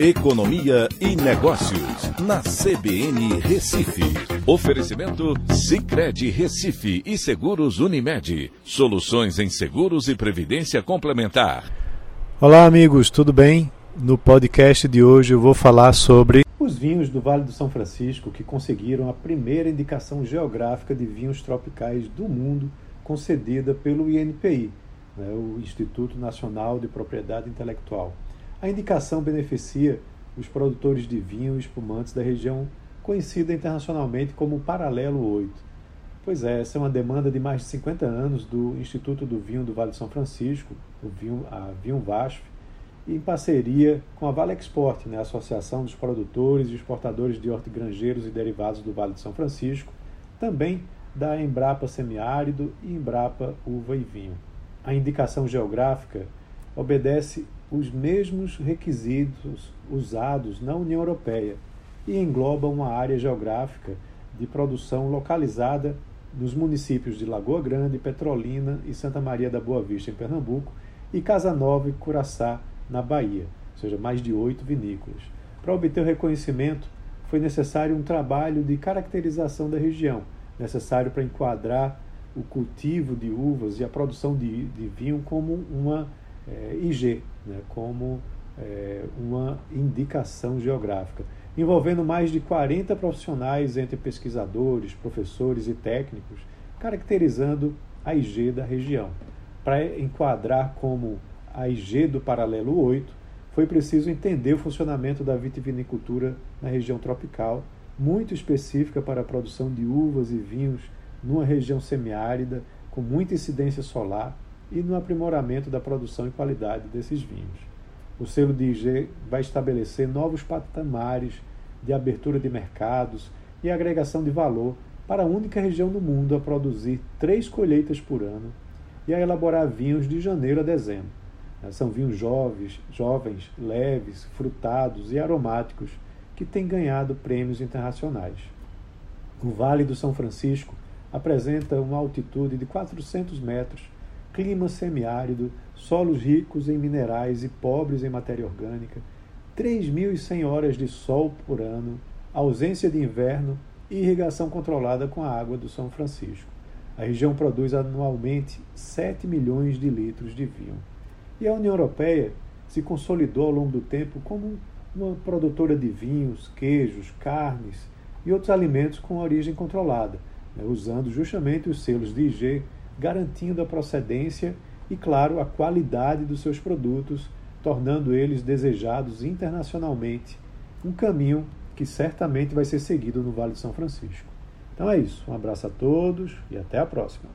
Economia e Negócios, na CBN Recife. Oferecimento Cicred Recife e Seguros Unimed. Soluções em seguros e previdência complementar. Olá, amigos, tudo bem? No podcast de hoje eu vou falar sobre os vinhos do Vale do São Francisco que conseguiram a primeira indicação geográfica de vinhos tropicais do mundo concedida pelo INPI, né, o Instituto Nacional de Propriedade Intelectual. A indicação beneficia os produtores de vinho e espumantes da região conhecida internacionalmente como Paralelo 8. Pois é, essa é uma demanda de mais de 50 anos do Instituto do Vinho do Vale de São Francisco, o vinho, a Vinho Vasf, em parceria com a Vale Export, né, a Associação dos Produtores e Exportadores de Hortigranjeiros e Derivados do Vale de São Francisco, também da Embrapa Semiárido e Embrapa Uva e Vinho. A indicação geográfica obedece os mesmos requisitos usados na União Europeia e engloba uma área geográfica de produção localizada nos municípios de Lagoa Grande, Petrolina e Santa Maria da Boa Vista, em Pernambuco, e Casa Nova e Curaçá, na Bahia, ou seja, mais de oito vinícolas. Para obter o reconhecimento, foi necessário um trabalho de caracterização da região, necessário para enquadrar o cultivo de uvas e a produção de, de vinho como uma é, IG, né, como é, uma indicação geográfica, envolvendo mais de 40 profissionais entre pesquisadores, professores e técnicos, caracterizando a IG da região. Para enquadrar como a IG do paralelo 8, foi preciso entender o funcionamento da vitivinicultura na região tropical, muito específica para a produção de uvas e vinhos numa região semiárida, com muita incidência solar e no aprimoramento da produção e qualidade desses vinhos. O selo de IG vai estabelecer novos patamares de abertura de mercados e agregação de valor para a única região do mundo a produzir três colheitas por ano e a elaborar vinhos de janeiro a dezembro. São vinhos jovens, jovens, leves, frutados e aromáticos que têm ganhado prêmios internacionais. O Vale do São Francisco apresenta uma altitude de 400 metros clima semiárido, solos ricos em minerais e pobres em matéria orgânica, 3.100 horas de sol por ano, ausência de inverno e irrigação controlada com a água do São Francisco. A região produz anualmente 7 milhões de litros de vinho. E a União Europeia se consolidou ao longo do tempo como uma produtora de vinhos, queijos, carnes e outros alimentos com origem controlada, né, usando justamente os selos de IG garantindo a procedência e, claro, a qualidade dos seus produtos, tornando eles desejados internacionalmente, um caminho que certamente vai ser seguido no Vale de São Francisco. Então é isso. Um abraço a todos e até a próxima.